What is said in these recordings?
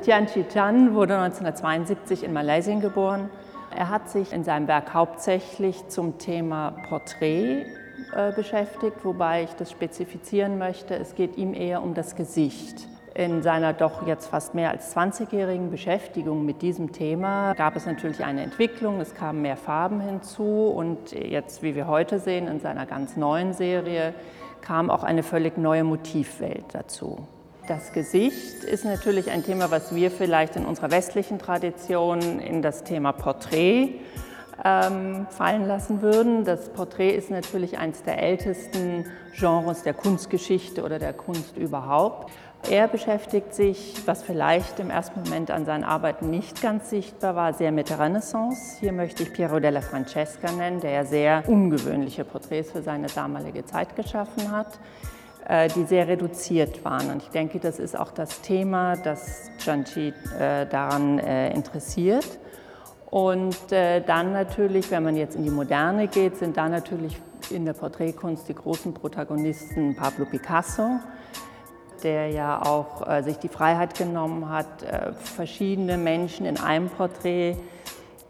Tian Chi-Chan wurde 1972 in Malaysia geboren. Er hat sich in seinem Werk hauptsächlich zum Thema Porträt äh, beschäftigt, wobei ich das spezifizieren möchte. Es geht ihm eher um das Gesicht. In seiner doch jetzt fast mehr als 20-jährigen Beschäftigung mit diesem Thema gab es natürlich eine Entwicklung, es kamen mehr Farben hinzu und jetzt, wie wir heute sehen, in seiner ganz neuen Serie kam auch eine völlig neue Motivwelt dazu. Das Gesicht ist natürlich ein Thema, was wir vielleicht in unserer westlichen Tradition in das Thema Porträt ähm, fallen lassen würden. Das Porträt ist natürlich eines der ältesten Genres der Kunstgeschichte oder der Kunst überhaupt. Er beschäftigt sich, was vielleicht im ersten Moment an seinen Arbeiten nicht ganz sichtbar war, sehr mit der Renaissance. Hier möchte ich Piero della Francesca nennen, der ja sehr ungewöhnliche Porträts für seine damalige Zeit geschaffen hat, die sehr reduziert waren. Und ich denke, das ist auch das Thema, das Gianchi äh, daran äh, interessiert. Und dann natürlich, wenn man jetzt in die Moderne geht, sind da natürlich in der Porträtkunst die großen Protagonisten Pablo Picasso, der ja auch äh, sich die Freiheit genommen hat, äh, verschiedene Menschen in einem Porträt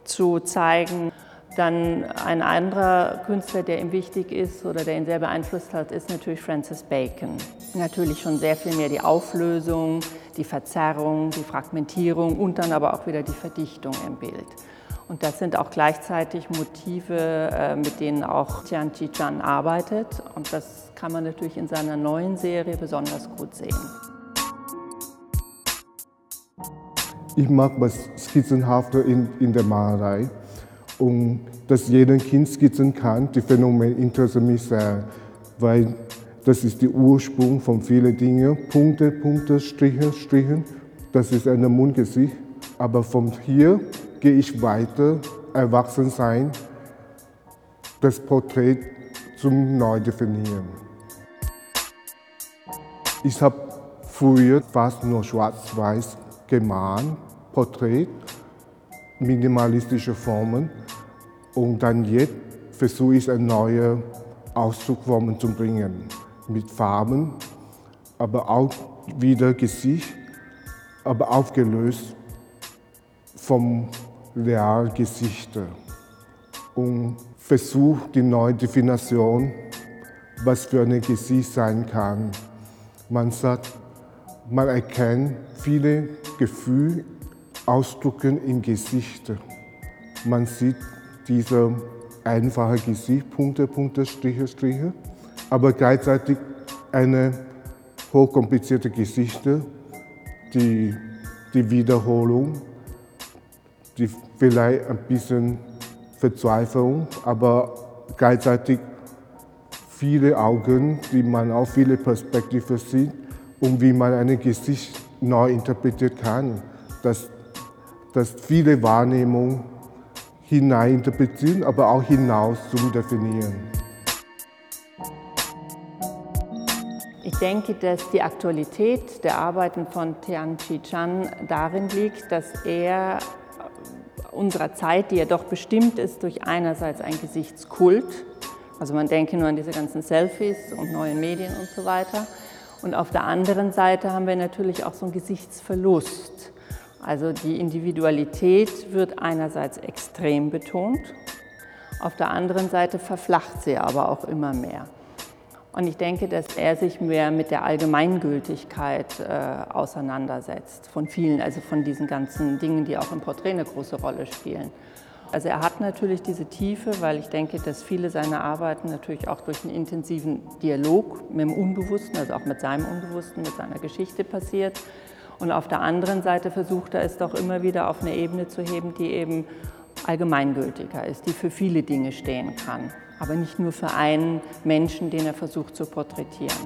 zu zeigen. Dann ein anderer Künstler, der ihm wichtig ist oder der ihn sehr beeinflusst hat, ist natürlich Francis Bacon. Natürlich schon sehr viel mehr die Auflösung, die Verzerrung, die Fragmentierung und dann aber auch wieder die Verdichtung im Bild. Und das sind auch gleichzeitig Motive, äh, mit denen auch Tian Chi-Chan arbeitet. Und das kann man natürlich in seiner neuen Serie besonders gut sehen. Ich mag das Skizzenhafte in, in der Malerei und dass jeder Kind skizzen kann. Die Phänomen interessiert mich sehr, weil das ist der Ursprung von vielen Dingen. Punkte, Punkte, Striche, Striche. Das ist ein Mundgesicht. Aber von hier gehe ich weiter, erwachsen sein, das Porträt zum neu definieren. Ich habe früher fast nur schwarz-weiß gemalt, Porträt, minimalistische Formen. Und dann jetzt versuche ich eine neue Ausdruckformen zu bringen. Mit Farben, aber auch wieder Gesicht, aber aufgelöst vom Realgesichter und versucht die neue Definition, was für ein Gesicht sein kann. Man sagt, man erkennt viele Gefühle, Ausdrücke in Gesichtern. Man sieht diese einfache Gesicht, Punkte, Striche, Striche, aber gleichzeitig eine hochkomplizierte Gesichter, die, die Wiederholung die vielleicht ein bisschen Verzweiflung, aber gleichzeitig viele Augen, die man auf viele Perspektiven sieht und wie man ein Gesicht neu interpretieren kann, dass, dass viele Wahrnehmungen hineininterpretieren, aber auch hinaus zum Definieren. Ich denke, dass die Aktualität der Arbeiten von Tian Chi-Chan darin liegt, dass er unserer Zeit, die ja doch bestimmt ist durch einerseits ein Gesichtskult, also man denke nur an diese ganzen Selfies und neuen Medien und so weiter. Und auf der anderen Seite haben wir natürlich auch so einen Gesichtsverlust. Also die Individualität wird einerseits extrem betont, auf der anderen Seite verflacht sie aber auch immer mehr. Und ich denke, dass er sich mehr mit der Allgemeingültigkeit äh, auseinandersetzt, von vielen, also von diesen ganzen Dingen, die auch im Porträt eine große Rolle spielen. Also er hat natürlich diese Tiefe, weil ich denke, dass viele seiner Arbeiten natürlich auch durch einen intensiven Dialog mit dem Unbewussten, also auch mit seinem Unbewussten, mit seiner Geschichte passiert. Und auf der anderen Seite versucht er es doch immer wieder auf eine Ebene zu heben, die eben allgemeingültiger ist, die für viele Dinge stehen kann, aber nicht nur für einen Menschen, den er versucht zu porträtieren.